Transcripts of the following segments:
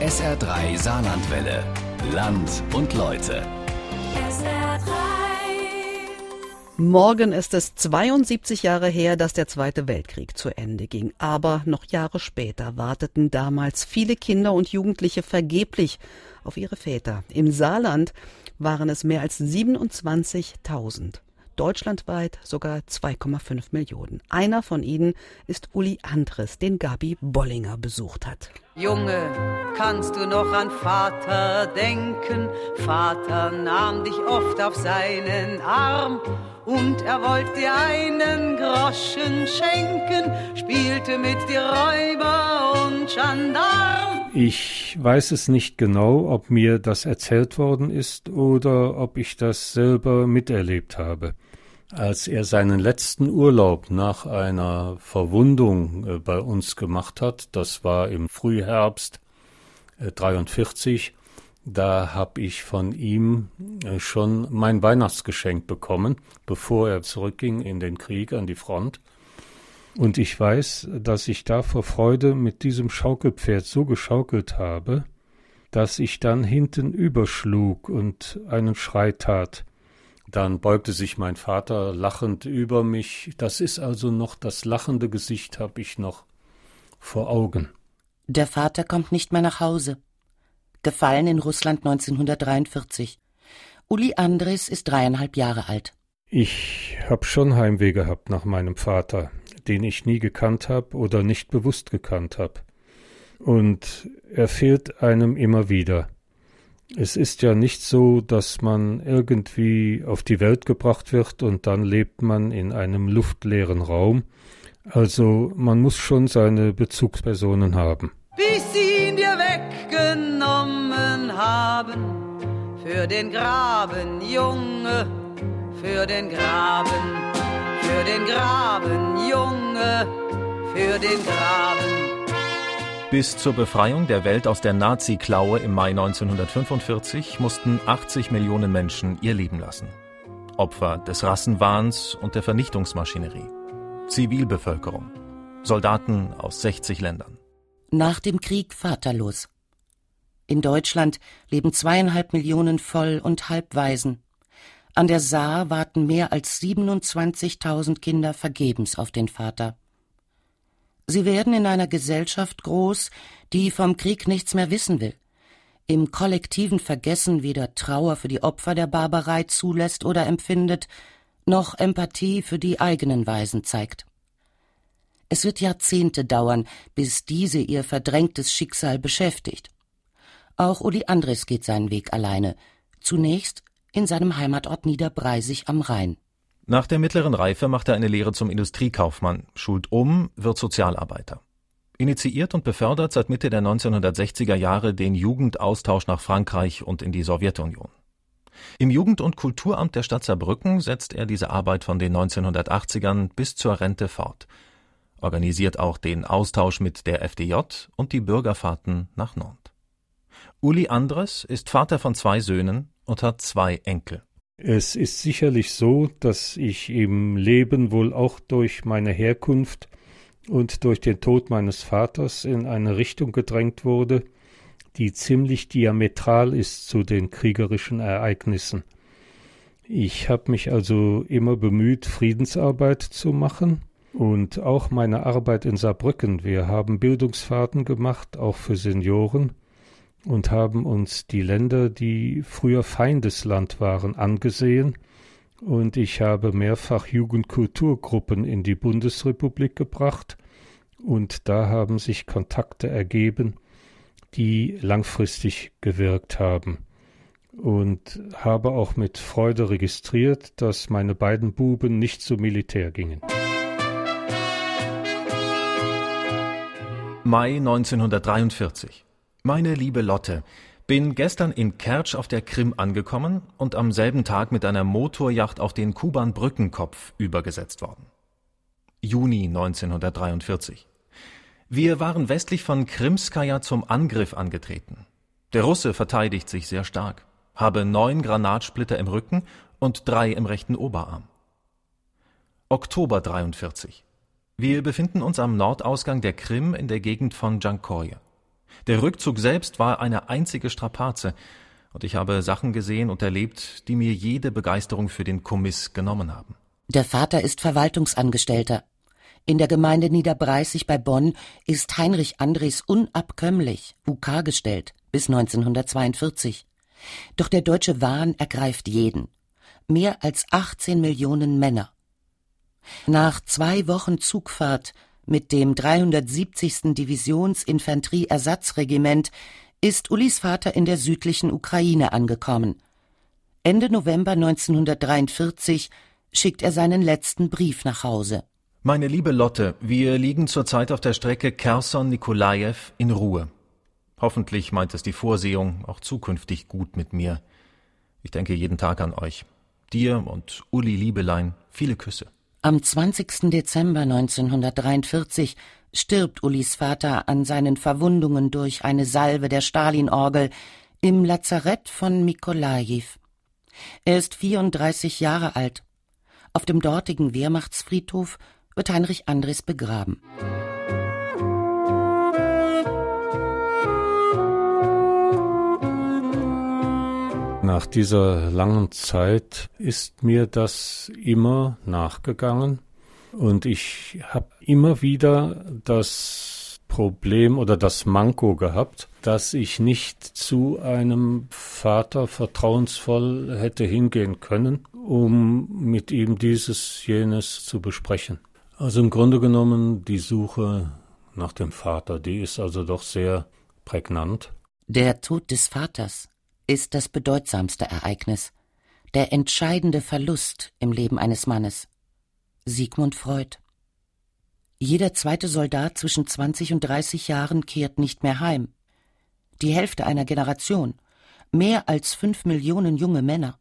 SR3 Saarlandwelle. Land und Leute. SR3. Morgen ist es 72 Jahre her, dass der Zweite Weltkrieg zu Ende ging. Aber noch Jahre später warteten damals viele Kinder und Jugendliche vergeblich auf ihre Väter. Im Saarland waren es mehr als 27.000 deutschlandweit sogar 2,5 Millionen. Einer von ihnen ist Uli Andres, den Gabi Bollinger besucht hat. Junge, kannst du noch an Vater denken? Vater nahm dich oft auf seinen Arm und er wollte dir einen Groschen schenken, spielte mit dir Räuber und Gendarm. Ich weiß es nicht genau, ob mir das erzählt worden ist oder ob ich das selber miterlebt habe. Als er seinen letzten Urlaub nach einer Verwundung äh, bei uns gemacht hat, das war im Frühherbst äh, 43, da habe ich von ihm äh, schon mein Weihnachtsgeschenk bekommen, bevor er zurückging in den Krieg an die Front. Und ich weiß, dass ich da vor Freude mit diesem Schaukelpferd so geschaukelt habe, dass ich dann hinten überschlug und einen Schrei tat. Dann beugte sich mein Vater lachend über mich. Das ist also noch das lachende Gesicht habe ich noch vor Augen. Der Vater kommt nicht mehr nach Hause. Gefallen in Russland 1943. Uli Andres ist dreieinhalb Jahre alt. Ich hab schon Heimweh gehabt nach meinem Vater, den ich nie gekannt hab oder nicht bewusst gekannt hab. Und er fehlt einem immer wieder. Es ist ja nicht so, dass man irgendwie auf die Welt gebracht wird und dann lebt man in einem luftleeren Raum. Also man muss schon seine Bezugspersonen haben. Bis sie haben, für den Graben, Junge, für den Graben, für den Graben, Junge, für den Graben. Bis zur Befreiung der Welt aus der Nazi-Klaue im Mai 1945 mussten 80 Millionen Menschen ihr Leben lassen. Opfer des Rassenwahns und der Vernichtungsmaschinerie. Zivilbevölkerung. Soldaten aus 60 Ländern. Nach dem Krieg vaterlos. In Deutschland leben zweieinhalb Millionen Voll- und Halbwaisen. An der Saar warten mehr als 27.000 Kinder vergebens auf den Vater. Sie werden in einer Gesellschaft groß, die vom Krieg nichts mehr wissen will, im kollektiven Vergessen weder Trauer für die Opfer der Barbarei zulässt oder empfindet, noch Empathie für die eigenen Waisen zeigt. Es wird Jahrzehnte dauern, bis diese ihr verdrängtes Schicksal beschäftigt. Auch Uli Andres geht seinen Weg alleine, zunächst in seinem Heimatort Niederbreisig am Rhein. Nach der mittleren Reife macht er eine Lehre zum Industriekaufmann, schult um, wird Sozialarbeiter. Initiiert und befördert seit Mitte der 1960er Jahre den Jugendaustausch nach Frankreich und in die Sowjetunion. Im Jugend- und Kulturamt der Stadt Saarbrücken setzt er diese Arbeit von den 1980ern bis zur Rente fort, organisiert auch den Austausch mit der FDJ und die Bürgerfahrten nach Nantes. Uli Andres ist Vater von zwei Söhnen und hat zwei Enkel. Es ist sicherlich so, dass ich im Leben wohl auch durch meine Herkunft und durch den Tod meines Vaters in eine Richtung gedrängt wurde, die ziemlich diametral ist zu den kriegerischen Ereignissen. Ich habe mich also immer bemüht, Friedensarbeit zu machen und auch meine Arbeit in Saarbrücken. Wir haben Bildungsfahrten gemacht, auch für Senioren und haben uns die Länder, die früher Feindesland waren, angesehen, und ich habe mehrfach Jugendkulturgruppen in die Bundesrepublik gebracht, und da haben sich Kontakte ergeben, die langfristig gewirkt haben. Und habe auch mit Freude registriert, dass meine beiden Buben nicht zum Militär gingen. Mai 1943 meine liebe Lotte, bin gestern in Kertsch auf der Krim angekommen und am selben Tag mit einer Motorjacht auf den Kuban-Brückenkopf übergesetzt worden. Juni 1943. Wir waren westlich von Krimskaja zum Angriff angetreten. Der Russe verteidigt sich sehr stark, habe neun Granatsplitter im Rücken und drei im rechten Oberarm. Oktober 43. Wir befinden uns am Nordausgang der Krim in der Gegend von Jankoje. Der Rückzug selbst war eine einzige Strapaze, und ich habe Sachen gesehen und erlebt, die mir jede Begeisterung für den Kommiss genommen haben. Der Vater ist Verwaltungsangestellter. In der Gemeinde Niederbreißig bei Bonn ist Heinrich Andres unabkömmlich UK gestellt bis 1942. Doch der deutsche Wahn ergreift jeden. Mehr als 18 Millionen Männer. Nach zwei Wochen Zugfahrt mit dem 370. Divisionsinfanterieersatzregiment ist Ulis Vater in der südlichen Ukraine angekommen. Ende November 1943 schickt er seinen letzten Brief nach Hause. Meine liebe Lotte, wir liegen zurzeit auf der Strecke Kherson-Nikolajew in Ruhe. Hoffentlich meint es die Vorsehung auch zukünftig gut mit mir. Ich denke jeden Tag an euch. Dir und Uli Liebelein viele Küsse. Am 20. Dezember 1943 stirbt Ulis Vater an seinen Verwundungen durch eine Salve der Stalinorgel im Lazarett von Mikolajiw. Er ist 34 Jahre alt. Auf dem dortigen Wehrmachtsfriedhof wird Heinrich Andres begraben. Nach dieser langen Zeit ist mir das immer nachgegangen und ich habe immer wieder das Problem oder das Manko gehabt, dass ich nicht zu einem Vater vertrauensvoll hätte hingehen können, um mit ihm dieses, jenes zu besprechen. Also im Grunde genommen die Suche nach dem Vater, die ist also doch sehr prägnant. Der Tod des Vaters ist das bedeutsamste Ereignis, der entscheidende Verlust im Leben eines Mannes. Sigmund Freud. Jeder zweite Soldat zwischen 20 und 30 Jahren kehrt nicht mehr heim. Die Hälfte einer Generation, mehr als fünf Millionen junge Männer.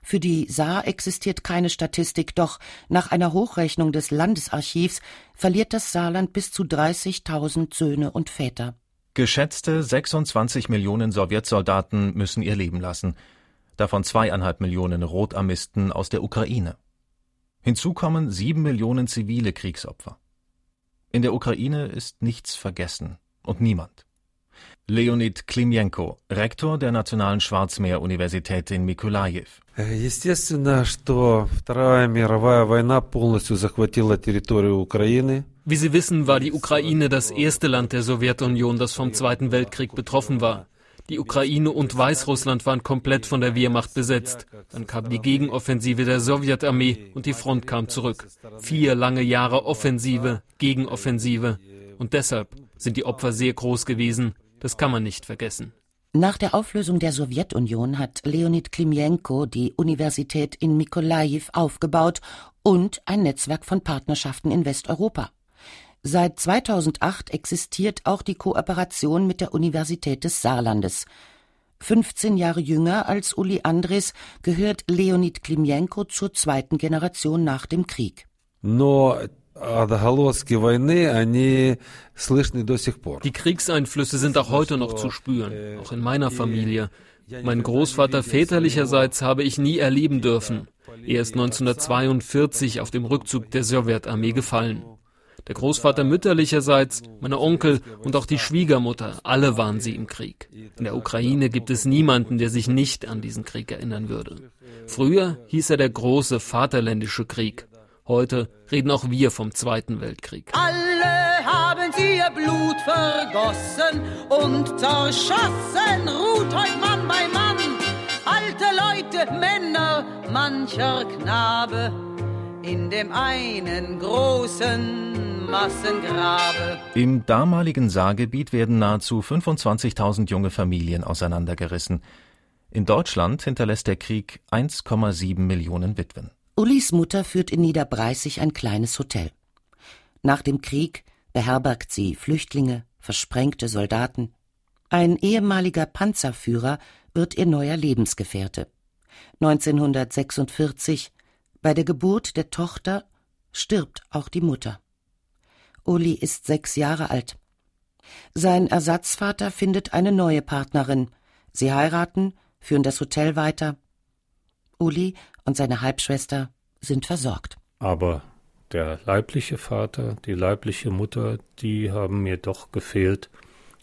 Für die Saar existiert keine Statistik, doch nach einer Hochrechnung des Landesarchivs verliert das Saarland bis zu 30.000 Söhne und Väter. Geschätzte 26 Millionen Sowjetsoldaten müssen ihr Leben lassen, davon zweieinhalb Millionen Rotarmisten aus der Ukraine. Hinzu kommen sieben Millionen zivile Kriegsopfer. In der Ukraine ist nichts vergessen und niemand. Leonid Klimienko, Rektor der Nationalen Schwarzmeer-Universität in Mikolajew. Естественно, что Вторая мировая война полностью захватила территорию Украины. Wie Sie wissen, war die Ukraine das erste Land der Sowjetunion, das vom Zweiten Weltkrieg betroffen war. Die Ukraine und Weißrussland waren komplett von der Wehrmacht besetzt. Dann kam die Gegenoffensive der Sowjetarmee und die Front kam zurück. Vier lange Jahre Offensive, Gegenoffensive. Und deshalb sind die Opfer sehr groß gewesen. Das kann man nicht vergessen. Nach der Auflösung der Sowjetunion hat Leonid Klimienko die Universität in Mikolajiw aufgebaut und ein Netzwerk von Partnerschaften in Westeuropa. Seit 2008 existiert auch die Kooperation mit der Universität des Saarlandes. 15 Jahre jünger als Uli Andres gehört Leonid Klimienko zur zweiten Generation nach dem Krieg. Die Kriegseinflüsse sind auch heute noch zu spüren, auch in meiner Familie. Mein Großvater väterlicherseits habe ich nie erleben dürfen. Er ist 1942 auf dem Rückzug der Sowjetarmee gefallen. Der Großvater mütterlicherseits, meine Onkel und auch die Schwiegermutter, alle waren sie im Krieg. In der Ukraine gibt es niemanden, der sich nicht an diesen Krieg erinnern würde. Früher hieß er der große Vaterländische Krieg. Heute reden auch wir vom Zweiten Weltkrieg. Alle haben ihr Blut vergossen und zerschossen, ruht heut Mann bei Mann. Alte Leute, Männer, mancher Knabe in dem einen großen Massengrabe. Im damaligen Saargebiet werden nahezu 25.000 junge Familien auseinandergerissen. In Deutschland hinterlässt der Krieg 1,7 Millionen Witwen. Ulis Mutter führt in Niederbreißig ein kleines Hotel. Nach dem Krieg beherbergt sie Flüchtlinge, versprengte Soldaten. Ein ehemaliger Panzerführer wird ihr neuer Lebensgefährte. 1946 bei der Geburt der Tochter stirbt auch die Mutter. Uli ist sechs Jahre alt. Sein Ersatzvater findet eine neue Partnerin. Sie heiraten, führen das Hotel weiter. Uli und seine Halbschwester sind versorgt. Aber der leibliche Vater, die leibliche Mutter, die haben mir doch gefehlt.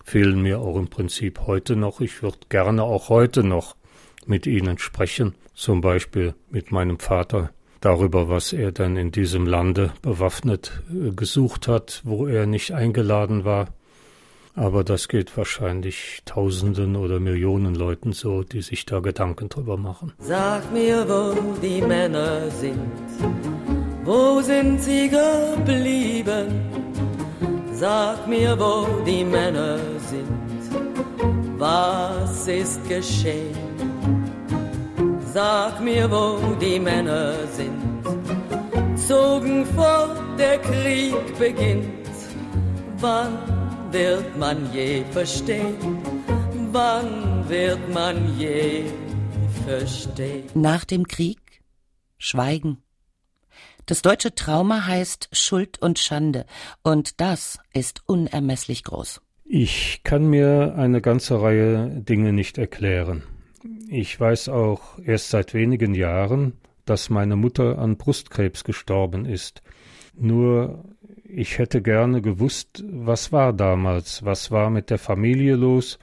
fehlen mir auch im Prinzip heute noch. Ich würde gerne auch heute noch mit ihnen sprechen, zum Beispiel mit meinem Vater darüber, was er dann in diesem Lande bewaffnet äh, gesucht hat, wo er nicht eingeladen war. Aber das geht wahrscheinlich Tausenden oder Millionen Leuten so, die sich da Gedanken drüber machen. Sag mir, wo die Männer sind, wo sind sie geblieben? Sag mir, wo die Männer sind, was ist geschehen? Sag mir, wo die Männer sind, zogen fort, der Krieg beginnt. Wann wird man je verstehen? Wann wird man je verstehen? Nach dem Krieg Schweigen. Das deutsche Trauma heißt Schuld und Schande, und das ist unermesslich groß. Ich kann mir eine ganze Reihe Dinge nicht erklären. Ich weiß auch erst seit wenigen Jahren, dass meine Mutter an Brustkrebs gestorben ist. Nur ich hätte gerne gewusst, was war damals, was war mit der Familie los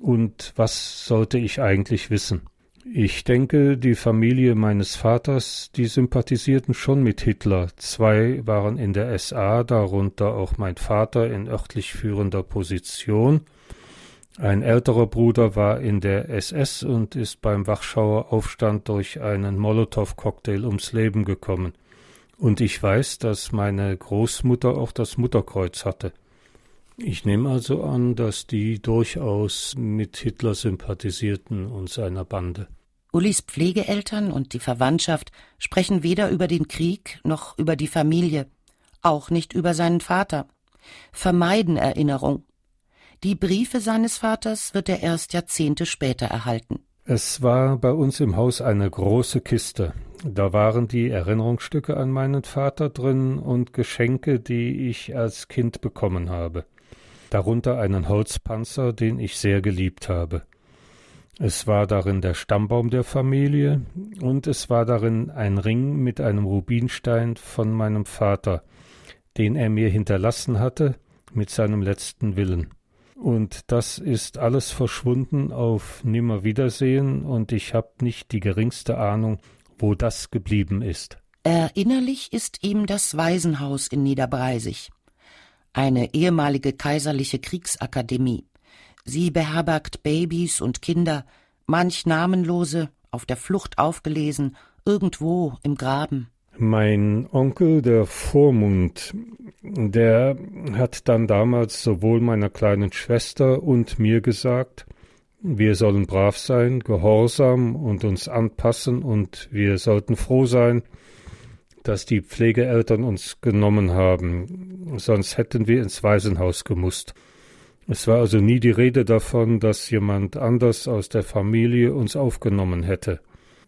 und was sollte ich eigentlich wissen. Ich denke, die Familie meines Vaters, die sympathisierten schon mit Hitler. Zwei waren in der SA, darunter auch mein Vater in örtlich führender Position, ein älterer Bruder war in der SS und ist beim Wachschauer Aufstand durch einen Molotow-Cocktail ums Leben gekommen. Und ich weiß, dass meine Großmutter auch das Mutterkreuz hatte. Ich nehme also an, dass die durchaus mit Hitler sympathisierten und seiner Bande. Ulis Pflegeeltern und die Verwandtschaft sprechen weder über den Krieg noch über die Familie, auch nicht über seinen Vater, vermeiden Erinnerung die Briefe seines Vaters wird er erst Jahrzehnte später erhalten. Es war bei uns im Haus eine große Kiste. Da waren die Erinnerungsstücke an meinen Vater drin und Geschenke, die ich als Kind bekommen habe. Darunter einen Holzpanzer, den ich sehr geliebt habe. Es war darin der Stammbaum der Familie und es war darin ein Ring mit einem Rubinstein von meinem Vater, den er mir hinterlassen hatte mit seinem letzten Willen. Und das ist alles verschwunden auf Nimmerwiedersehen und ich habe nicht die geringste Ahnung, wo das geblieben ist. Erinnerlich ist ihm das Waisenhaus in Niederbreisig, eine ehemalige kaiserliche Kriegsakademie. Sie beherbergt Babys und Kinder, manch namenlose, auf der Flucht aufgelesen, irgendwo im Graben. Mein Onkel, der Vormund, der hat dann damals sowohl meiner kleinen Schwester und mir gesagt, wir sollen brav sein, gehorsam und uns anpassen und wir sollten froh sein, dass die Pflegeeltern uns genommen haben, sonst hätten wir ins Waisenhaus gemusst. Es war also nie die Rede davon, dass jemand anders aus der Familie uns aufgenommen hätte.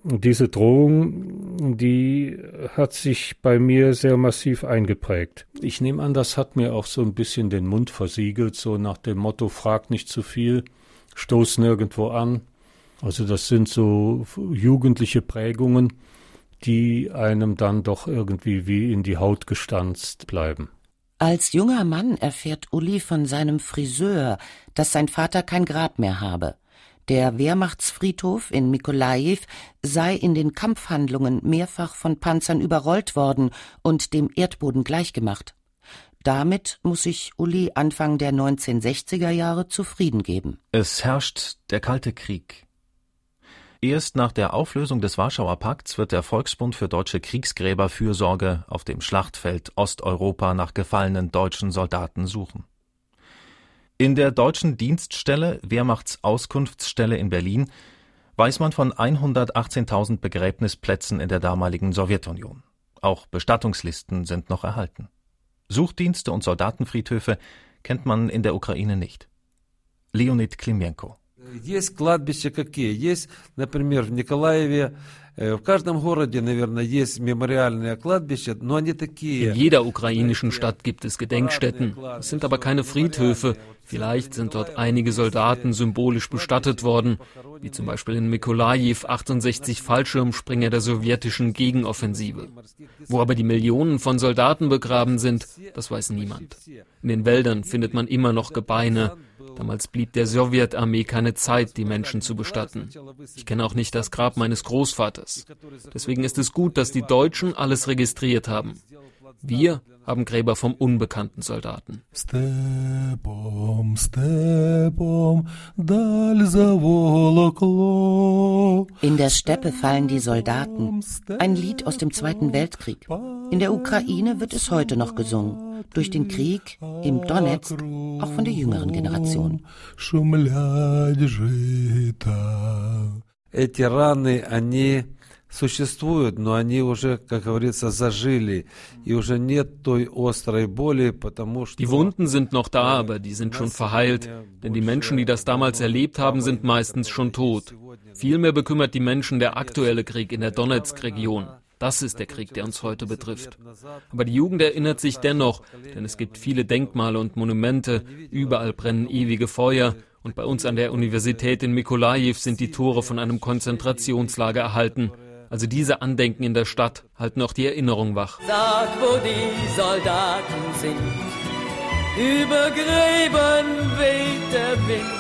Diese Drohung, die hat sich bei mir sehr massiv eingeprägt. Ich nehme an, das hat mir auch so ein bisschen den Mund versiegelt, so nach dem Motto, frag nicht zu viel, stoß nirgendwo an. Also das sind so jugendliche Prägungen, die einem dann doch irgendwie wie in die Haut gestanzt bleiben. Als junger Mann erfährt Uli von seinem Friseur, dass sein Vater kein Grab mehr habe. Der Wehrmachtsfriedhof in Mikolajiw sei in den Kampfhandlungen mehrfach von Panzern überrollt worden und dem Erdboden gleichgemacht. Damit muss sich Uli Anfang der 1960er Jahre zufrieden geben. Es herrscht der Kalte Krieg. Erst nach der Auflösung des Warschauer Pakts wird der Volksbund für deutsche Kriegsgräberfürsorge auf dem Schlachtfeld Osteuropa nach gefallenen deutschen Soldaten suchen. In der deutschen Dienststelle Wehrmachtsauskunftsstelle in Berlin weiß man von 118.000 Begräbnisplätzen in der damaligen Sowjetunion. Auch Bestattungslisten sind noch erhalten. Suchdienste und Soldatenfriedhöfe kennt man in der Ukraine nicht. Leonid Klimenko. Есть кладбища какие? Есть, например, в Николаеве Э, In jeder ukrainischen Stadt gibt es Gedenkstätten. Es sind aber keine Friedhöfe. Vielleicht sind dort einige Soldaten symbolisch bestattet worden, wie zum Beispiel in Mikolajiw 68 Fallschirmspringer der sowjetischen Gegenoffensive. Wo aber die Millionen von Soldaten begraben sind, das weiß niemand. In den Wäldern findet man immer noch Gebeine. Damals blieb der Sowjetarmee keine Zeit, die Menschen zu bestatten. Ich kenne auch nicht das Grab meines Großvaters. Deswegen ist es gut, dass die Deutschen alles registriert haben. Wir haben Gräber vom unbekannten Soldaten. Stepom, stepom, In der Steppe fallen die Soldaten. Ein Lied aus dem Zweiten Weltkrieg. In der Ukraine wird es heute noch gesungen. Durch den Krieg im Donetsk auch von der jüngeren Generation. Эти раны, они существуют, но они уже, как говорится, зажили, и уже нет той острой боли, потому что... Die Wunden sind noch da, aber die sind schon verheilt, denn die Menschen, die das damals erlebt haben, sind meistens schon tot. Vielmehr bekümmert die Menschen der aktuelle Krieg in der Donetsk-Region. Das ist der Krieg, der uns heute betrifft. Aber die Jugend erinnert sich dennoch, denn es gibt viele Denkmale und Monumente, überall brennen ewige Feuer, und bei uns an der Universität in Mikolajiw sind die Tore von einem Konzentrationslager erhalten. Also diese Andenken in der Stadt halten auch die Erinnerung wach. Sag, wo die Soldaten sind, über Gräben weht der Wind.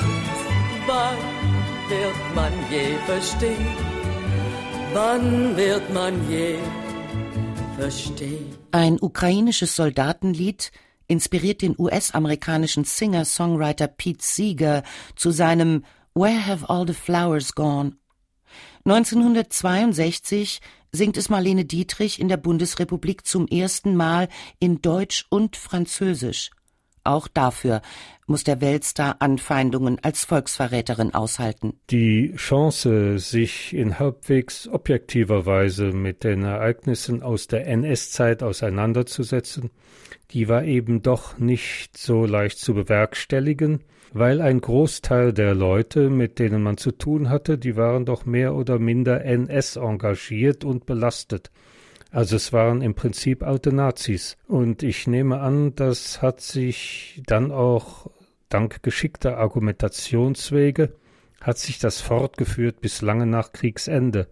Wann wird man je verstehen? Wann wird man je verstehen? Ein ukrainisches Soldatenlied inspiriert den US-amerikanischen Singer-Songwriter Pete Seeger zu seinem Where Have All the Flowers Gone? 1962 singt es Marlene Dietrich in der Bundesrepublik zum ersten Mal in Deutsch und Französisch. Auch dafür muss der Weltstar Anfeindungen als Volksverräterin aushalten. Die Chance, sich in halbwegs objektiver Weise mit den Ereignissen aus der NS-Zeit auseinanderzusetzen, die war eben doch nicht so leicht zu bewerkstelligen, weil ein Großteil der Leute, mit denen man zu tun hatte, die waren doch mehr oder minder NS engagiert und belastet. Also es waren im Prinzip alte Nazis. Und ich nehme an, das hat sich dann auch dank geschickter Argumentationswege hat sich das fortgeführt bis lange nach Kriegsende.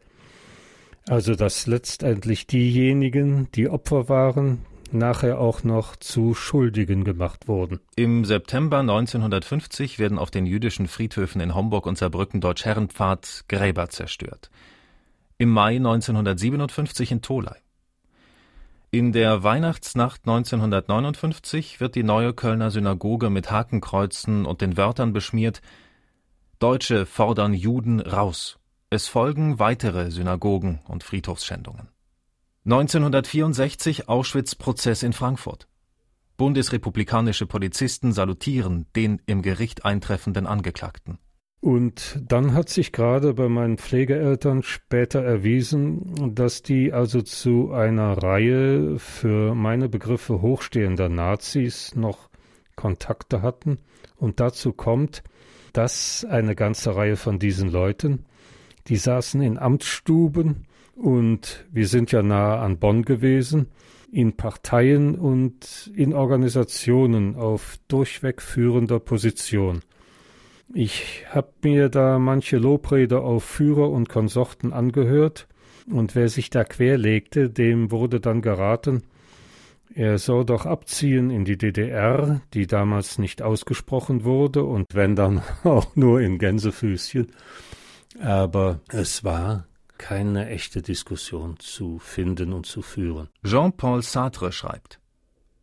Also dass letztendlich diejenigen, die Opfer waren, nachher auch noch zu Schuldigen gemacht wurden. Im September 1950 werden auf den jüdischen Friedhöfen in Homburg und Saarbrücken Deutsch-Herrenpfad Gräber zerstört. Im Mai 1957 in Tolai. In der Weihnachtsnacht 1959 wird die neue Kölner Synagoge mit Hakenkreuzen und den Wörtern beschmiert Deutsche fordern Juden raus. Es folgen weitere Synagogen und Friedhofsschändungen. 1964 Auschwitz-Prozess in Frankfurt. Bundesrepublikanische Polizisten salutieren den im Gericht eintreffenden Angeklagten. Und dann hat sich gerade bei meinen Pflegeeltern später erwiesen, dass die also zu einer Reihe für meine Begriffe hochstehender Nazis noch Kontakte hatten. Und dazu kommt, dass eine ganze Reihe von diesen Leuten, die saßen in Amtsstuben und wir sind ja nahe an Bonn gewesen, in Parteien und in Organisationen auf durchweg führender Position. Ich habe mir da manche Lobrede auf Führer und Konsorten angehört, und wer sich da querlegte, dem wurde dann geraten, er soll doch abziehen in die DDR, die damals nicht ausgesprochen wurde, und wenn dann auch nur in Gänsefüßchen. Aber es war keine echte Diskussion zu finden und zu führen. Jean-Paul Sartre schreibt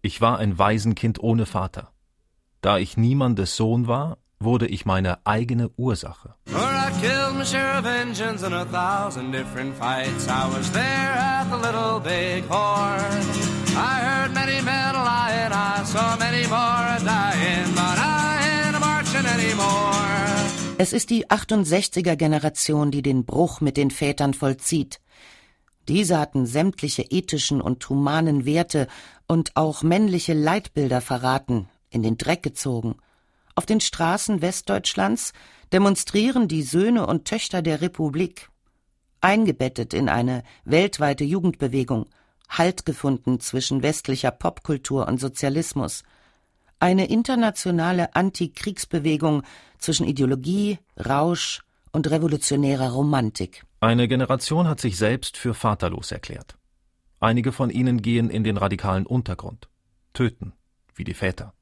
Ich war ein Waisenkind ohne Vater. Da ich niemandes Sohn war, wurde ich meine eigene Ursache. I heard many men lying, I saw many more dying, but I ain't marching anymore. Es ist die 68er Generation, die den Bruch mit den Vätern vollzieht. Diese hatten sämtliche ethischen und humanen Werte und auch männliche Leitbilder verraten, in den Dreck gezogen. Auf den Straßen Westdeutschlands demonstrieren die Söhne und Töchter der Republik, eingebettet in eine weltweite Jugendbewegung, Halt gefunden zwischen westlicher Popkultur und Sozialismus, eine internationale Antikriegsbewegung zwischen Ideologie, Rausch und revolutionärer Romantik. Eine Generation hat sich selbst für vaterlos erklärt. Einige von ihnen gehen in den radikalen Untergrund, töten, wie die Väter.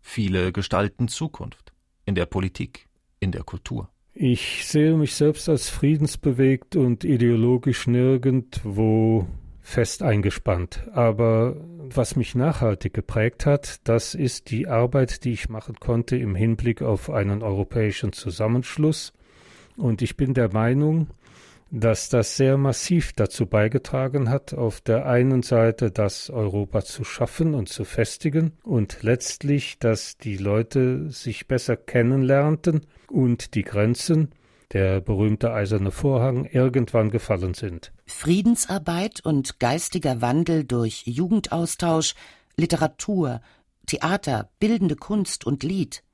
Viele gestalten Zukunft. in der Politik, in der Kultur. Ich sehe mich selbst als friedensbewegt und ideologisch nirgendwo fest eingespannt. Aber was mich nachhaltig geprägt hat, das ist die Arbeit, die ich machen konnte im Hinblick auf einen europäischen Zusammenschluss. Und ich bin der Meinung, dass das sehr massiv dazu beigetragen hat, auf der einen Seite das Europa zu schaffen und zu festigen und letztlich, dass die Leute sich besser kennenlernten und die Grenzen, der berühmte eiserne Vorhang, irgendwann gefallen sind. Friedensarbeit und geistiger Wandel durch Jugendaustausch, Literatur, Theater, bildende Kunst und Lied –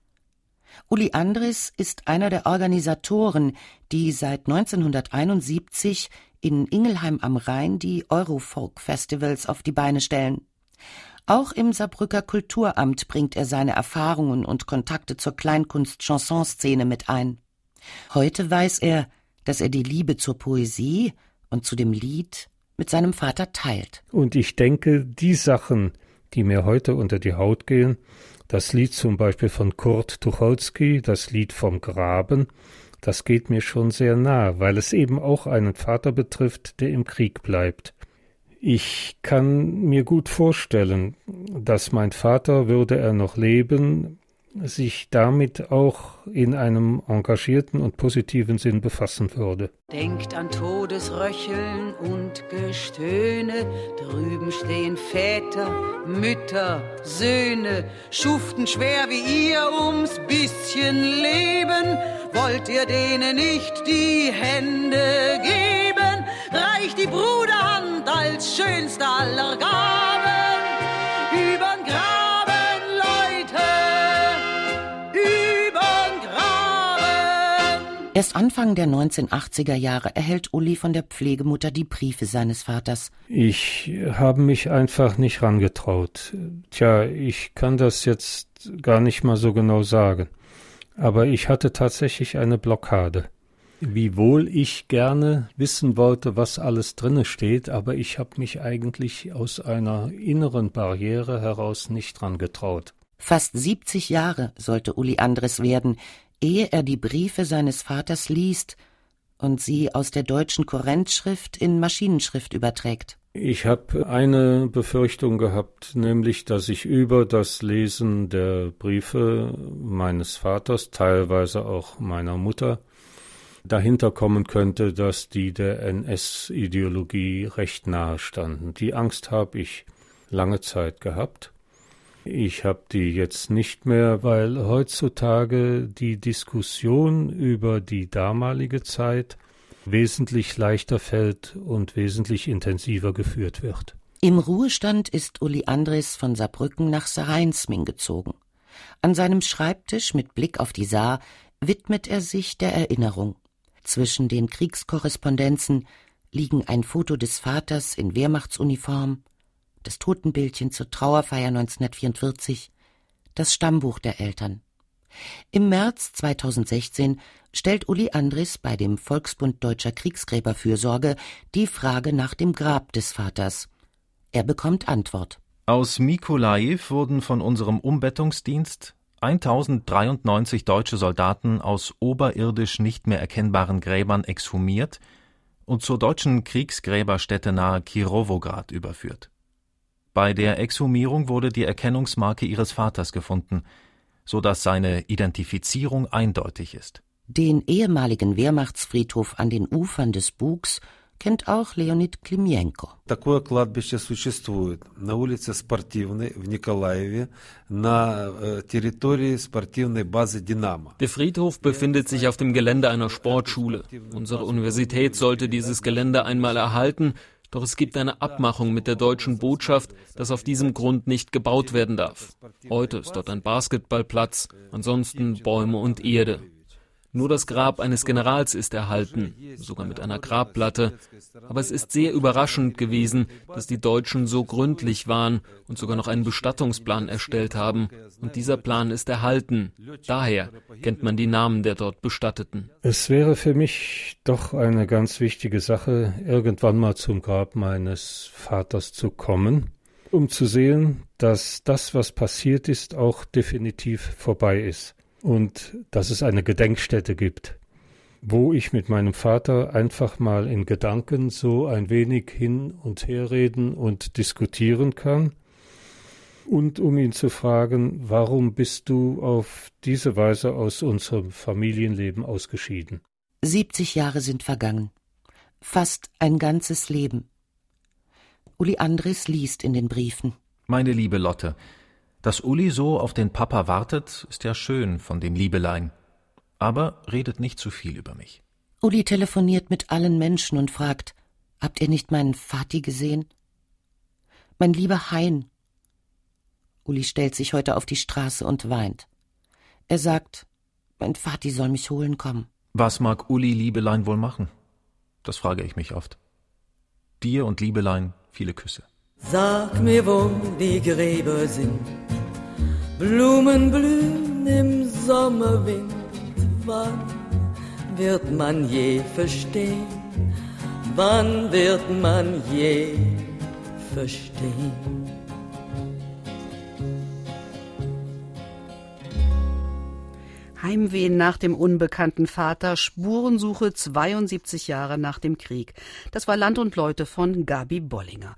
Uli Andres ist einer der Organisatoren, die seit 1971 in Ingelheim am Rhein die Eurofolk Festivals auf die Beine stellen. Auch im Saarbrücker Kulturamt bringt er seine Erfahrungen und Kontakte zur Kleinkunst-Chansonszene mit ein. Heute weiß er, dass er die Liebe zur Poesie und zu dem Lied mit seinem Vater teilt. Und ich denke, die Sachen, die mir heute unter die Haut gehen, das Lied zum Beispiel von Kurt Tucholsky, das Lied vom Graben, das geht mir schon sehr nah, weil es eben auch einen Vater betrifft, der im Krieg bleibt. Ich kann mir gut vorstellen, dass mein Vater, würde er noch leben, sich damit auch in einem engagierten und positiven Sinn befassen würde. Denkt an Todesröcheln und Gestöhne, drüben stehen Väter, Mütter, Söhne, schuften schwer wie ihr ums bisschen Leben. Wollt ihr denen nicht die Hände geben? Reicht die Bruderhand als schönster aller Gaben Erst Anfang der 1980er Jahre erhält Uli von der Pflegemutter die Briefe seines Vaters. Ich habe mich einfach nicht rangetraut. Tja, ich kann das jetzt gar nicht mal so genau sagen. Aber ich hatte tatsächlich eine Blockade. Wiewohl ich gerne wissen wollte, was alles drinne steht, aber ich habe mich eigentlich aus einer inneren Barriere heraus nicht dran getraut. Fast 70 Jahre sollte Uli Andres werden, ehe er die Briefe seines Vaters liest und sie aus der deutschen Kurrentschrift in Maschinenschrift überträgt. Ich habe eine Befürchtung gehabt, nämlich, dass ich über das Lesen der Briefe meines Vaters, teilweise auch meiner Mutter, dahinter kommen könnte, dass die der NS-Ideologie recht nahe standen. Die Angst habe ich lange Zeit gehabt. Ich habe die jetzt nicht mehr, weil heutzutage die Diskussion über die damalige Zeit wesentlich leichter fällt und wesentlich intensiver geführt wird. Im Ruhestand ist Uli Andres von Saarbrücken nach Saarheinsming gezogen. An seinem Schreibtisch mit Blick auf die Saar widmet er sich der Erinnerung. Zwischen den Kriegskorrespondenzen liegen ein Foto des Vaters in Wehrmachtsuniform, das Totenbildchen zur Trauerfeier 1944, das Stammbuch der Eltern. Im März 2016 stellt Uli Andres bei dem Volksbund Deutscher Kriegsgräberfürsorge die Frage nach dem Grab des Vaters. Er bekommt Antwort. Aus Mikolaiv wurden von unserem Umbettungsdienst 1093 deutsche Soldaten aus oberirdisch nicht mehr erkennbaren Gräbern exhumiert und zur deutschen Kriegsgräberstätte nahe Kirowograd überführt. Bei der Exhumierung wurde die Erkennungsmarke ihres Vaters gefunden, so dass seine Identifizierung eindeutig ist. Den ehemaligen Wehrmachtsfriedhof an den Ufern des Bugs kennt auch Leonid Klimienko. Такое кладбище существует на улице Спортивной в Николаеве на э, территории спортивной базы «Динамо». Der Friedhof befindet sich auf dem Gelände einer Sportschule. Unsere Universität sollte dieses Gelände einmal erhalten doch es gibt eine Abmachung mit der deutschen Botschaft, dass auf diesem Grund nicht gebaut werden darf. Heute ist dort ein Basketballplatz, ansonsten Bäume und Erde. Nur das Grab eines Generals ist erhalten, sogar mit einer Grabplatte. Aber es ist sehr überraschend gewesen, dass die Deutschen so gründlich waren und sogar noch einen Bestattungsplan erstellt haben. Und dieser Plan ist erhalten. Daher kennt man die Namen der dort Bestatteten. Es wäre für mich doch eine ganz wichtige Sache, irgendwann mal zum Grab meines Vaters zu kommen, um zu sehen, dass das, was passiert ist, auch definitiv vorbei ist und dass es eine Gedenkstätte gibt, wo ich mit meinem Vater einfach mal in Gedanken so ein wenig hin und her reden und diskutieren kann und um ihn zu fragen, warum bist du auf diese Weise aus unserem Familienleben ausgeschieden? 70 Jahre sind vergangen. Fast ein ganzes Leben. Uli Andres liest in den Briefen. Meine liebe Lotte, dass Uli so auf den Papa wartet, ist ja schön von dem Liebelein. Aber redet nicht zu viel über mich. Uli telefoniert mit allen Menschen und fragt, habt ihr nicht meinen Vati gesehen? Mein lieber Hein. Uli stellt sich heute auf die Straße und weint. Er sagt, mein Vati soll mich holen kommen. Was mag Uli Liebelein wohl machen? Das frage ich mich oft. Dir und Liebelein viele Küsse. Sag mir, wo die Gräber sind. Blumen blühen im Sommerwind. Wann wird man je verstehen? Wann wird man je verstehen? Heimweh nach dem unbekannten Vater, Spurensuche 72 Jahre nach dem Krieg. Das war Land und Leute von Gabi Bollinger.